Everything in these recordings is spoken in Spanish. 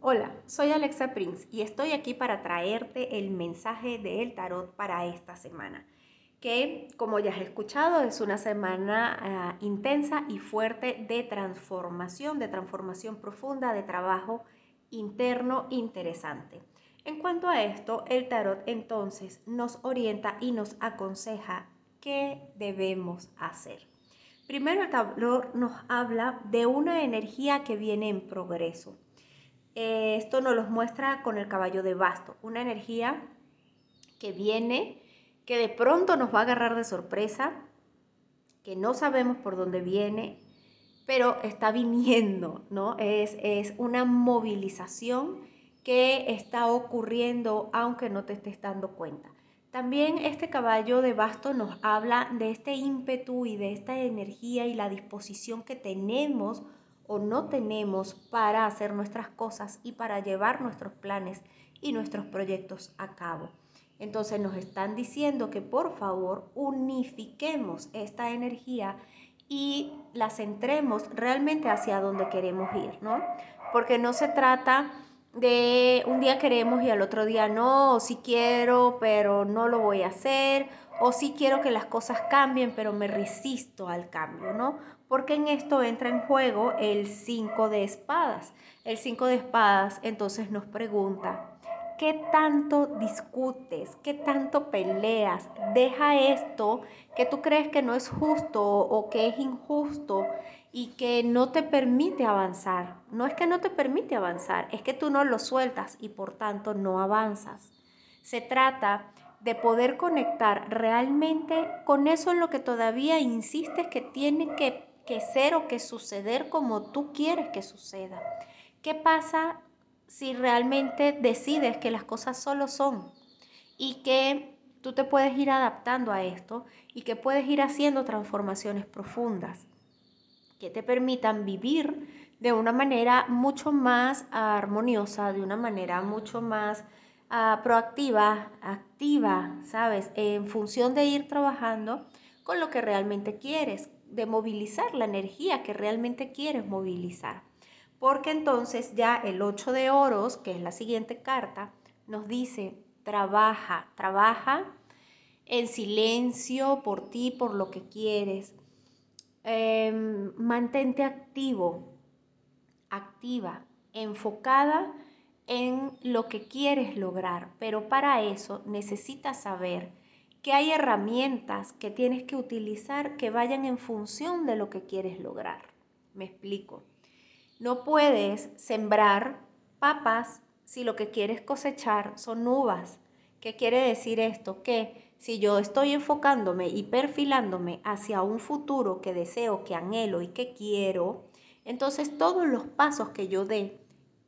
Hola, soy Alexa Prince y estoy aquí para traerte el mensaje del tarot para esta semana, que como ya has escuchado es una semana ah, intensa y fuerte de transformación, de transformación profunda, de trabajo interno interesante. En cuanto a esto, el tarot entonces nos orienta y nos aconseja qué debemos hacer. Primero el tarot nos habla de una energía que viene en progreso eh, esto nos lo muestra con el caballo de basto, una energía que viene, que de pronto nos va a agarrar de sorpresa, que no sabemos por dónde viene, pero está viniendo, ¿no? Es, es una movilización que está ocurriendo aunque no te estés dando cuenta. También este caballo de basto nos habla de este ímpetu y de esta energía y la disposición que tenemos o no tenemos para hacer nuestras cosas y para llevar nuestros planes y nuestros proyectos a cabo. Entonces nos están diciendo que por favor unifiquemos esta energía y la centremos realmente hacia donde queremos ir, ¿no? Porque no se trata de un día queremos y al otro día no, o si quiero, pero no lo voy a hacer, o si quiero que las cosas cambien, pero me resisto al cambio, ¿no? porque en esto entra en juego el 5 de espadas. El 5 de espadas entonces nos pregunta, ¿qué tanto discutes? ¿Qué tanto peleas? Deja esto que tú crees que no es justo o que es injusto y que no te permite avanzar. No es que no te permite avanzar, es que tú no lo sueltas y por tanto no avanzas. Se trata de poder conectar realmente con eso en lo que todavía insistes que tiene que que ser o que suceder como tú quieres que suceda. ¿Qué pasa si realmente decides que las cosas solo son y que tú te puedes ir adaptando a esto y que puedes ir haciendo transformaciones profundas que te permitan vivir de una manera mucho más armoniosa, de una manera mucho más ah, proactiva, activa, ¿sabes? En función de ir trabajando con lo que realmente quieres, de movilizar la energía que realmente quieres movilizar. Porque entonces ya el 8 de oros, que es la siguiente carta, nos dice, trabaja, trabaja en silencio por ti, por lo que quieres. Em, mantente activo, activa, enfocada en lo que quieres lograr, pero para eso necesitas saber que hay herramientas que tienes que utilizar que vayan en función de lo que quieres lograr. Me explico. No puedes sembrar papas si lo que quieres cosechar son uvas. ¿Qué quiere decir esto? Que si yo estoy enfocándome y perfilándome hacia un futuro que deseo, que anhelo y que quiero, entonces todos los pasos que yo dé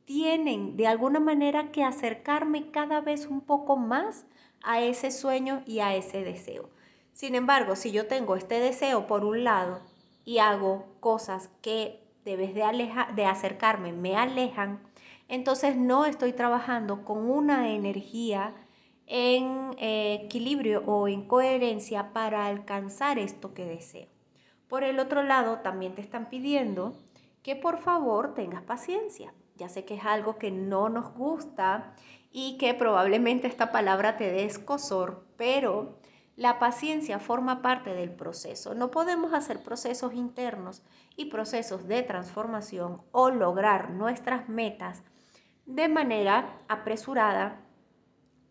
tienen de alguna manera que acercarme cada vez un poco más a ese sueño y a ese deseo. Sin embargo, si yo tengo este deseo por un lado y hago cosas que debes de, de acercarme me alejan, entonces no estoy trabajando con una energía en eh, equilibrio o en coherencia para alcanzar esto que deseo. Por el otro lado, también te están pidiendo que por favor tengas paciencia. Ya sé que es algo que no nos gusta y que probablemente esta palabra te dé escosor, pero la paciencia forma parte del proceso. No podemos hacer procesos internos y procesos de transformación o lograr nuestras metas de manera apresurada,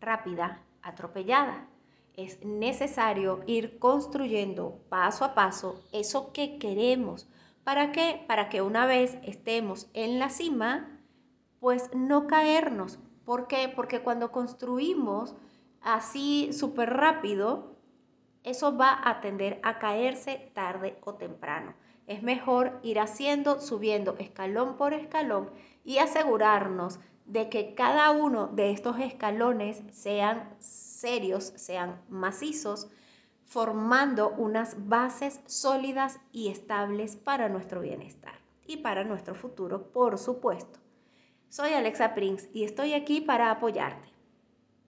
rápida, atropellada. Es necesario ir construyendo paso a paso eso que queremos. ¿Para qué? Para que una vez estemos en la cima, pues no caernos, ¿Por qué? Porque cuando construimos así súper rápido, eso va a tender a caerse tarde o temprano. Es mejor ir haciendo, subiendo escalón por escalón y asegurarnos de que cada uno de estos escalones sean serios, sean macizos, formando unas bases sólidas y estables para nuestro bienestar y para nuestro futuro, por supuesto. Soy Alexa Prince y estoy aquí para apoyarte.